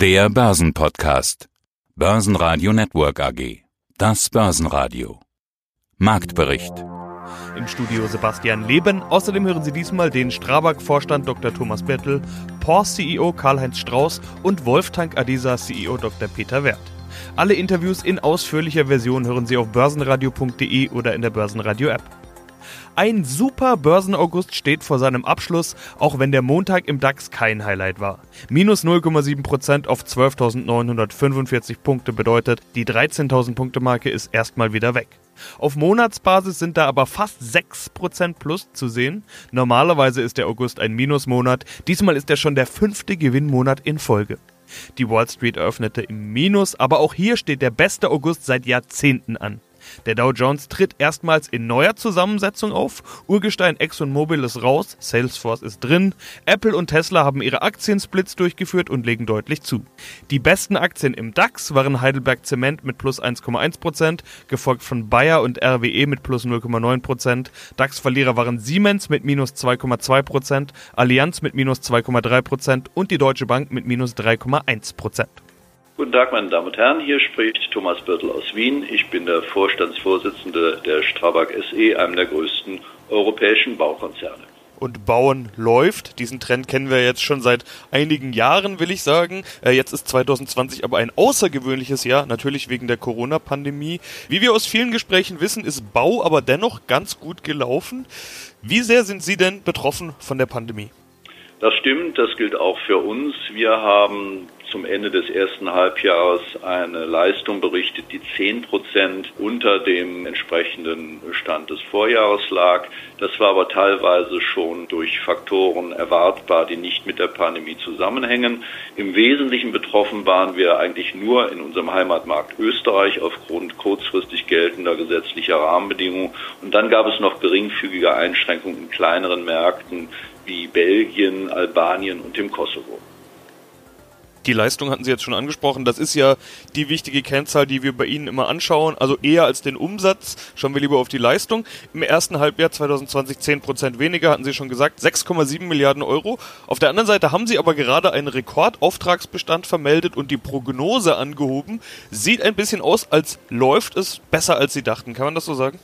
Der Börsenpodcast. Börsenradio Network AG. Das Börsenradio. Marktbericht. Im Studio Sebastian Leben. Außerdem hören Sie diesmal den Strabag-Vorstand Dr. Thomas Bettel, POR-CEO Karl-Heinz Strauß und Wolftank Adisa CEO Dr. Peter Wert. Alle Interviews in ausführlicher Version hören Sie auf börsenradio.de oder in der Börsenradio-App. Ein super Börsenaugust steht vor seinem Abschluss, auch wenn der Montag im DAX kein Highlight war. Minus 0,7% auf 12.945 Punkte bedeutet, die 13.000 Punkte Marke ist erstmal wieder weg. Auf Monatsbasis sind da aber fast 6% plus zu sehen. Normalerweise ist der August ein Minusmonat, diesmal ist er schon der fünfte Gewinnmonat in Folge. Die Wall Street eröffnete im Minus, aber auch hier steht der beste August seit Jahrzehnten an. Der Dow Jones tritt erstmals in neuer Zusammensetzung auf. Urgestein ExxonMobil ist raus, Salesforce ist drin. Apple und Tesla haben ihre Aktiensplits durchgeführt und legen deutlich zu. Die besten Aktien im DAX waren Heidelberg Zement mit plus 1,1%, gefolgt von Bayer und RWE mit plus 0,9%. DAX-Verlierer waren Siemens mit minus 2,2%, Allianz mit minus 2,3% und die Deutsche Bank mit minus 3,1%. Guten Tag, meine Damen und Herren. Hier spricht Thomas Birtel aus Wien. Ich bin der Vorstandsvorsitzende der Strabag SE, einem der größten europäischen Baukonzerne. Und Bauen läuft. Diesen Trend kennen wir jetzt schon seit einigen Jahren, will ich sagen. Äh, jetzt ist 2020 aber ein außergewöhnliches Jahr, natürlich wegen der Corona-Pandemie. Wie wir aus vielen Gesprächen wissen, ist Bau aber dennoch ganz gut gelaufen. Wie sehr sind Sie denn betroffen von der Pandemie? Das stimmt, das gilt auch für uns. Wir haben zum Ende des ersten Halbjahres eine Leistung berichtet, die zehn Prozent unter dem entsprechenden Stand des Vorjahres lag. Das war aber teilweise schon durch Faktoren erwartbar, die nicht mit der Pandemie zusammenhängen. Im Wesentlichen betroffen waren wir eigentlich nur in unserem Heimatmarkt Österreich aufgrund kurzfristig geltender gesetzlicher Rahmenbedingungen. Und dann gab es noch geringfügige Einschränkungen in kleineren Märkten wie Belgien, Albanien und dem Kosovo. Die Leistung hatten Sie jetzt schon angesprochen. Das ist ja die wichtige Kennzahl, die wir bei Ihnen immer anschauen. Also eher als den Umsatz schauen wir lieber auf die Leistung. Im ersten Halbjahr 2020 10 Prozent weniger, hatten Sie schon gesagt, 6,7 Milliarden Euro. Auf der anderen Seite haben Sie aber gerade einen Rekordauftragsbestand vermeldet und die Prognose angehoben. Sieht ein bisschen aus, als läuft es besser, als Sie dachten. Kann man das so sagen?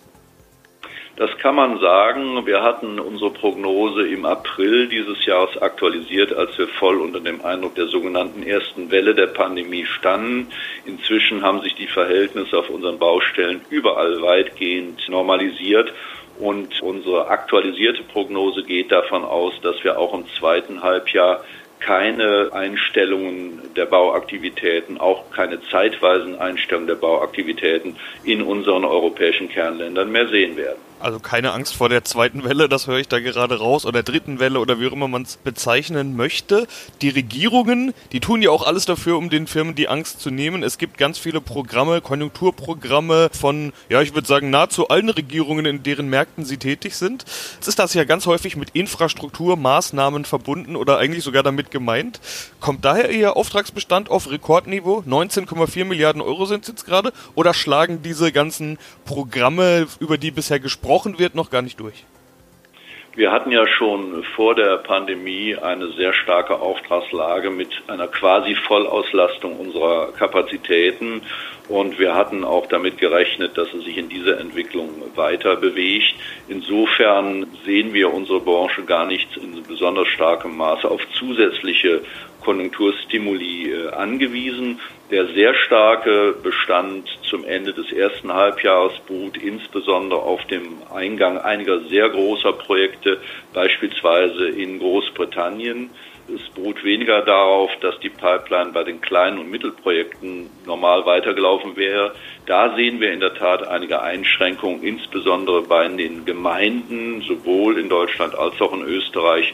Das kann man sagen. Wir hatten unsere Prognose im April dieses Jahres aktualisiert, als wir voll unter dem Eindruck der sogenannten ersten Welle der Pandemie standen. Inzwischen haben sich die Verhältnisse auf unseren Baustellen überall weitgehend normalisiert. Und unsere aktualisierte Prognose geht davon aus, dass wir auch im zweiten Halbjahr keine Einstellungen der Bauaktivitäten, auch keine zeitweisen Einstellungen der Bauaktivitäten in unseren europäischen Kernländern mehr sehen werden. Also keine Angst vor der zweiten Welle, das höre ich da gerade raus, oder dritten Welle oder wie auch immer man es bezeichnen möchte. Die Regierungen, die tun ja auch alles dafür, um den Firmen die Angst zu nehmen. Es gibt ganz viele Programme, Konjunkturprogramme von, ja, ich würde sagen, nahezu allen Regierungen, in deren Märkten sie tätig sind. Jetzt ist das ja ganz häufig mit Infrastrukturmaßnahmen verbunden oder eigentlich sogar damit gemeint. Kommt daher Ihr Auftragsbestand auf Rekordniveau? 19,4 Milliarden Euro sind es jetzt gerade? Oder schlagen diese ganzen Programme, über die bisher gesprochen gesprochen wird, noch gar nicht durch. Wir hatten ja schon vor der Pandemie eine sehr starke Auftragslage mit einer quasi Vollauslastung unserer Kapazitäten und wir hatten auch damit gerechnet, dass es sich in dieser Entwicklung weiter bewegt. Insofern sehen wir unsere Branche gar nicht in besonders starkem Maße auf zusätzliche Konjunkturstimuli äh, angewiesen. Der sehr starke Bestand zum Ende des ersten Halbjahres beruht insbesondere auf dem Eingang einiger sehr großer Projekte, beispielsweise in Großbritannien. Es beruht weniger darauf, dass die Pipeline bei den kleinen und Mittelprojekten normal weitergelaufen wäre. Da sehen wir in der Tat einige Einschränkungen, insbesondere bei den Gemeinden, sowohl in Deutschland als auch in Österreich,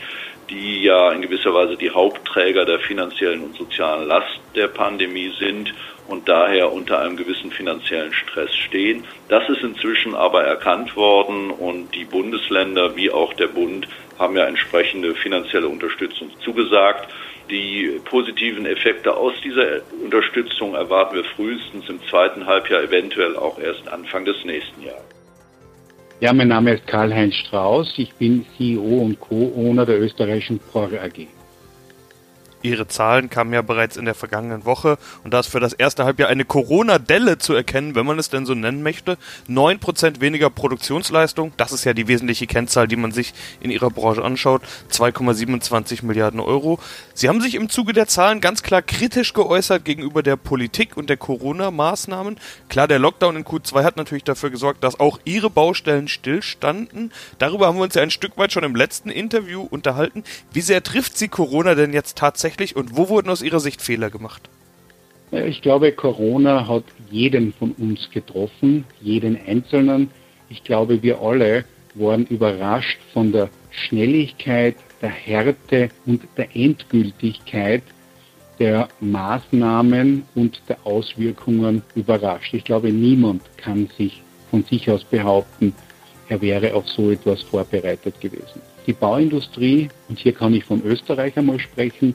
die ja in gewisser Weise die Hauptträger der finanziellen und sozialen Last der Pandemie sind und daher unter einem gewissen finanziellen Stress stehen. Das ist inzwischen aber erkannt worden und die Bundesländer wie auch der Bund haben ja entsprechende finanzielle Unterstützung zugesagt. Die positiven Effekte aus dieser Unterstützung erwarten wir frühestens im zweiten Halbjahr, eventuell auch erst Anfang des nächsten Jahres. Ja, mein Name ist Karl-Heinz Strauß. Ich bin CEO und Co-Owner der österreichischen POR AG. Ihre Zahlen kamen ja bereits in der vergangenen Woche und da ist für das erste Halbjahr eine Corona-Delle zu erkennen, wenn man es denn so nennen möchte. 9% weniger Produktionsleistung, das ist ja die wesentliche Kennzahl, die man sich in Ihrer Branche anschaut. 2,27 Milliarden Euro. Sie haben sich im Zuge der Zahlen ganz klar kritisch geäußert gegenüber der Politik und der Corona-Maßnahmen. Klar, der Lockdown in Q2 hat natürlich dafür gesorgt, dass auch Ihre Baustellen stillstanden. Darüber haben wir uns ja ein Stück weit schon im letzten Interview unterhalten. Wie sehr trifft Sie Corona denn jetzt tatsächlich und wo wurden aus Ihrer Sicht Fehler gemacht? Ich glaube, Corona hat jeden von uns getroffen, jeden Einzelnen. Ich glaube, wir alle waren überrascht von der Schnelligkeit, der Härte und der Endgültigkeit der Maßnahmen und der Auswirkungen überrascht. Ich glaube, niemand kann sich von sich aus behaupten, er wäre auf so etwas vorbereitet gewesen. Die Bauindustrie, und hier kann ich von Österreich einmal sprechen,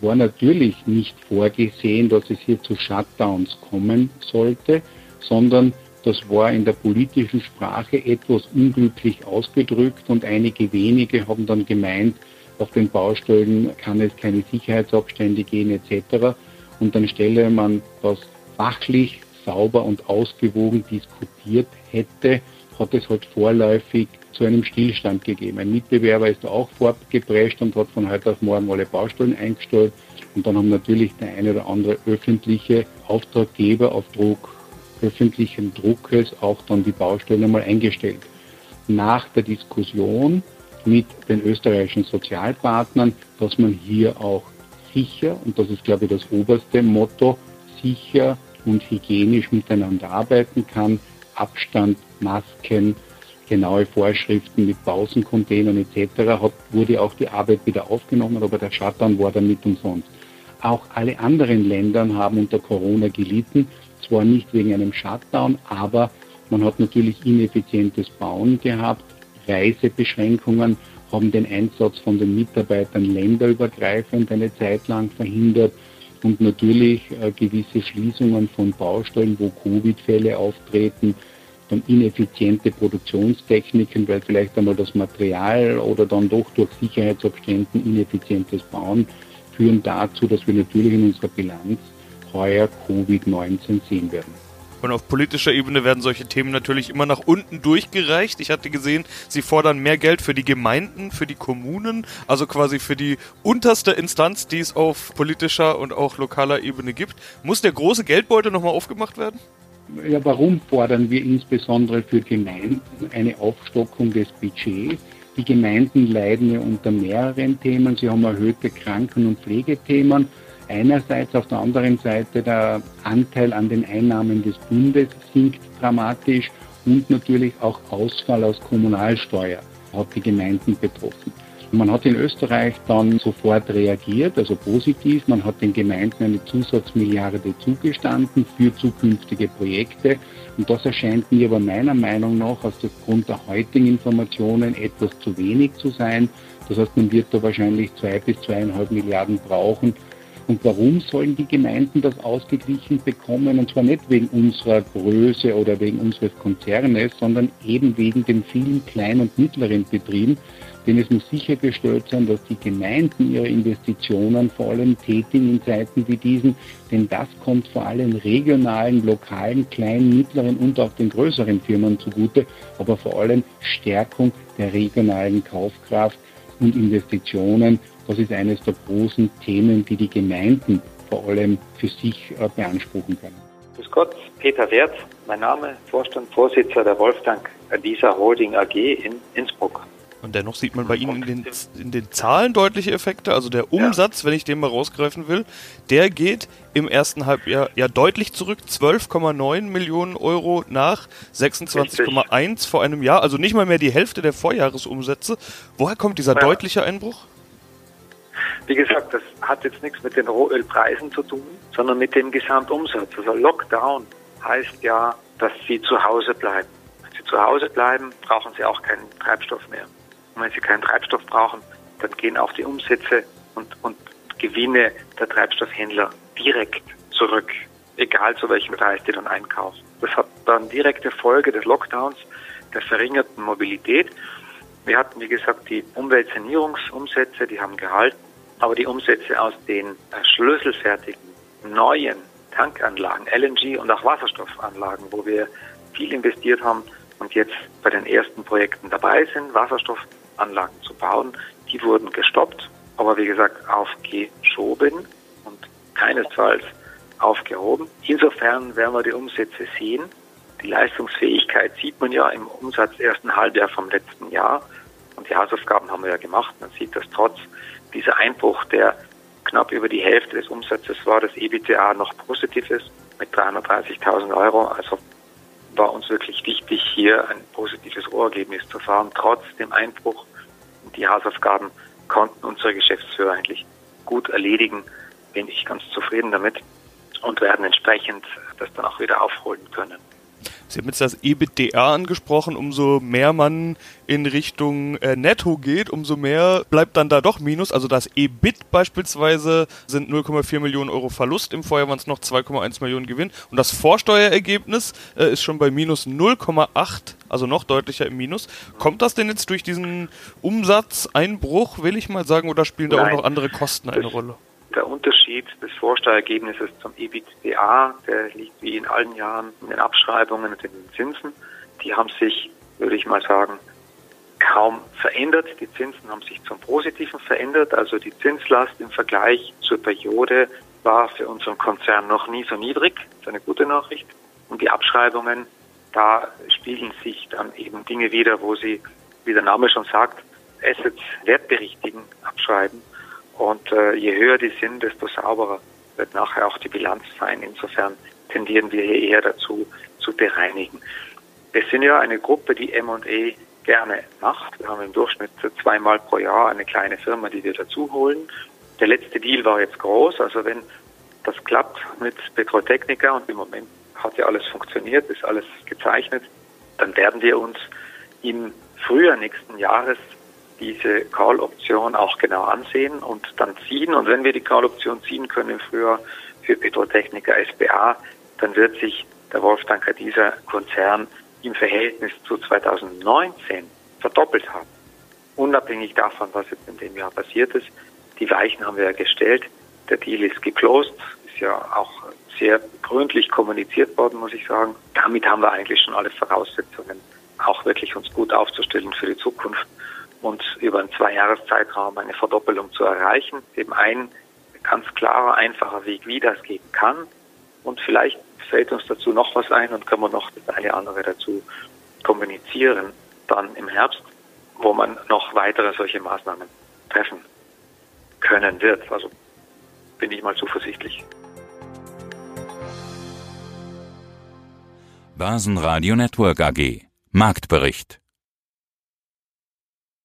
war natürlich nicht vorgesehen, dass es hier zu Shutdowns kommen sollte, sondern das war in der politischen Sprache etwas unglücklich ausgedrückt und einige wenige haben dann gemeint, auf den Baustellen kann es keine Sicherheitsabstände gehen etc. Und dann stelle man das fachlich sauber und ausgewogen diskutiert hätte, hat es halt vorläufig zu einem Stillstand gegeben. Ein Mitbewerber ist auch fortgeprescht und hat von heute auf morgen alle Baustellen eingestellt. Und dann haben natürlich der eine oder andere öffentliche Auftraggeber auf Druck öffentlichen Druckes auch dann die Baustellen einmal eingestellt. Nach der Diskussion mit den österreichischen Sozialpartnern, dass man hier auch sicher, und das ist glaube ich das oberste Motto, sicher und hygienisch miteinander arbeiten kann, Abstand, Masken, genaue Vorschriften mit Pausencontainern etc. Hat, wurde auch die Arbeit wieder aufgenommen, aber der Shutdown war damit umsonst. Auch alle anderen Länder haben unter Corona gelitten, zwar nicht wegen einem Shutdown, aber man hat natürlich ineffizientes Bauen gehabt, Reisebeschränkungen haben den Einsatz von den Mitarbeitern länderübergreifend eine Zeit lang verhindert und natürlich äh, gewisse Schließungen von Baustellen, wo Covid-Fälle auftreten, dann ineffiziente Produktionstechniken, weil vielleicht einmal das Material oder dann doch durch Sicherheitsabständen ineffizientes Bauen führen dazu, dass wir natürlich in unserer Bilanz heuer Covid-19 sehen werden. Und auf politischer Ebene werden solche Themen natürlich immer nach unten durchgereicht. Ich hatte gesehen, Sie fordern mehr Geld für die Gemeinden, für die Kommunen, also quasi für die unterste Instanz, die es auf politischer und auch lokaler Ebene gibt. Muss der große Geldbeutel nochmal aufgemacht werden? Ja, warum fordern wir insbesondere für Gemeinden eine Aufstockung des Budgets? Die Gemeinden leiden ja unter mehreren Themen. Sie haben erhöhte Kranken- und Pflegethemen. Einerseits, auf der anderen Seite der Anteil an den Einnahmen des Bundes sinkt dramatisch und natürlich auch Ausfall aus Kommunalsteuer hat die Gemeinden betroffen. Man hat in Österreich dann sofort reagiert, also positiv. Man hat den Gemeinden eine Zusatzmilliarde zugestanden für zukünftige Projekte. Und das erscheint mir aber meiner Meinung nach aufgrund der heutigen Informationen etwas zu wenig zu sein. Das heißt, man wird da wahrscheinlich zwei bis zweieinhalb Milliarden brauchen, und warum sollen die Gemeinden das ausgeglichen bekommen? Und zwar nicht wegen unserer Größe oder wegen unseres Konzernes, sondern eben wegen den vielen kleinen und mittleren Betrieben. Denn es muss sichergestellt sein, dass die Gemeinden ihre Investitionen vor allem tätigen in Zeiten wie diesen. Denn das kommt vor allem regionalen, lokalen, kleinen, mittleren und auch den größeren Firmen zugute. Aber vor allem Stärkung der regionalen Kaufkraft und Investitionen das ist eines der großen Themen, die die Gemeinden vor allem für sich äh, beanspruchen können. Grüß Gott, Peter Wert, mein Name, Vorstand, Vorsitzender der Wolfgang Adisa Holding AG in Innsbruck. Und dennoch sieht man bei Ihnen in den, in den Zahlen deutliche Effekte. Also der Umsatz, ja. wenn ich den mal rausgreifen will, der geht im ersten Halbjahr ja deutlich zurück. 12,9 Millionen Euro nach 26,1 vor einem Jahr. Also nicht mal mehr die Hälfte der Vorjahresumsätze. Woher kommt dieser ja. deutliche Einbruch? Wie gesagt, das hat jetzt nichts mit den Rohölpreisen zu tun, sondern mit dem Gesamtumsatz. Also Lockdown heißt ja, dass Sie zu Hause bleiben. Wenn Sie zu Hause bleiben, brauchen Sie auch keinen Treibstoff mehr. Und wenn Sie keinen Treibstoff brauchen, dann gehen auch die Umsätze und, und Gewinne der Treibstoffhändler direkt zurück, egal zu welchem Preis die dann einkaufen. Das hat dann direkte Folge des Lockdowns, der verringerten Mobilität. Wir hatten, wie gesagt, die Umweltsanierungsumsätze, die haben gehalten. Aber die Umsätze aus den schlüsselfertigen neuen Tankanlagen, LNG und auch Wasserstoffanlagen, wo wir viel investiert haben und jetzt bei den ersten Projekten dabei sind, Wasserstoffanlagen zu bauen, die wurden gestoppt, aber wie gesagt aufgeschoben und keinesfalls aufgehoben. Insofern werden wir die Umsätze sehen. Die Leistungsfähigkeit sieht man ja im Umsatz ersten Halbjahr vom letzten Jahr. Und die Hausaufgaben haben wir ja gemacht. Man sieht, dass trotz dieser Einbruch, der knapp über die Hälfte des Umsatzes war, das EBITDA noch positiv ist mit 330.000 Euro. Also war uns wirklich wichtig, hier ein positives Rohergebnis zu fahren, trotz dem Einbruch. Die Hausaufgaben konnten unsere Geschäftsführer eigentlich gut erledigen. Bin ich ganz zufrieden damit und werden entsprechend das dann auch wieder aufholen können. Sie haben jetzt das EBITDA angesprochen, umso mehr man in Richtung äh, Netto geht, umso mehr bleibt dann da doch Minus. Also das EBIT beispielsweise sind 0,4 Millionen Euro Verlust, im Vorjahr waren es noch 2,1 Millionen Gewinn und das Vorsteuerergebnis äh, ist schon bei minus 0,8, also noch deutlicher im Minus. Kommt das denn jetzt durch diesen Umsatzeinbruch, will ich mal sagen, oder spielen da Nein, auch noch andere Kosten eine Rolle? Der Unterschied des Vorsteuerergebnisses zum EBITDA, der liegt wie in allen Jahren in den Abschreibungen und in den Zinsen. Die haben sich, würde ich mal sagen, kaum verändert. Die Zinsen haben sich zum Positiven verändert. Also die Zinslast im Vergleich zur Periode war für unseren Konzern noch nie so niedrig. Das ist eine gute Nachricht. Und die Abschreibungen, da spiegeln sich dann eben Dinge wieder, wo sie, wie der Name schon sagt, Assets wertberichtigen, abschreiben. Und äh, je höher die sind, desto sauberer wird nachher auch die Bilanz sein. Insofern tendieren wir hier eher dazu, zu bereinigen. Wir sind ja eine Gruppe, die M&E gerne macht. Wir haben im Durchschnitt zweimal pro Jahr eine kleine Firma, die wir dazu holen. Der letzte Deal war jetzt groß. Also wenn das klappt mit Petrotechnica und im Moment hat ja alles funktioniert, ist alles gezeichnet, dann werden wir uns im Frühjahr nächsten Jahres diese Call-Option auch genau ansehen und dann ziehen. Und wenn wir die Call-Option ziehen können Frühjahr für Petrotechnica SBA, dann wird sich der Wolftanker dieser Konzern im Verhältnis zu 2019 verdoppelt haben. Unabhängig davon, was jetzt in dem Jahr passiert ist. Die Weichen haben wir ja gestellt. Der Deal ist geclosed, ist ja auch sehr gründlich kommuniziert worden, muss ich sagen. Damit haben wir eigentlich schon alle Voraussetzungen, auch wirklich uns gut aufzustellen für die Zukunft und über einen Zweijahreszeitraum eine Verdoppelung zu erreichen. Eben ein ganz klarer, einfacher Weg, wie das gehen kann. Und vielleicht fällt uns dazu noch was ein und können wir noch das eine andere dazu kommunizieren, dann im Herbst, wo man noch weitere solche Maßnahmen treffen können wird. Also bin ich mal zuversichtlich. Basen Radio Network AG Marktbericht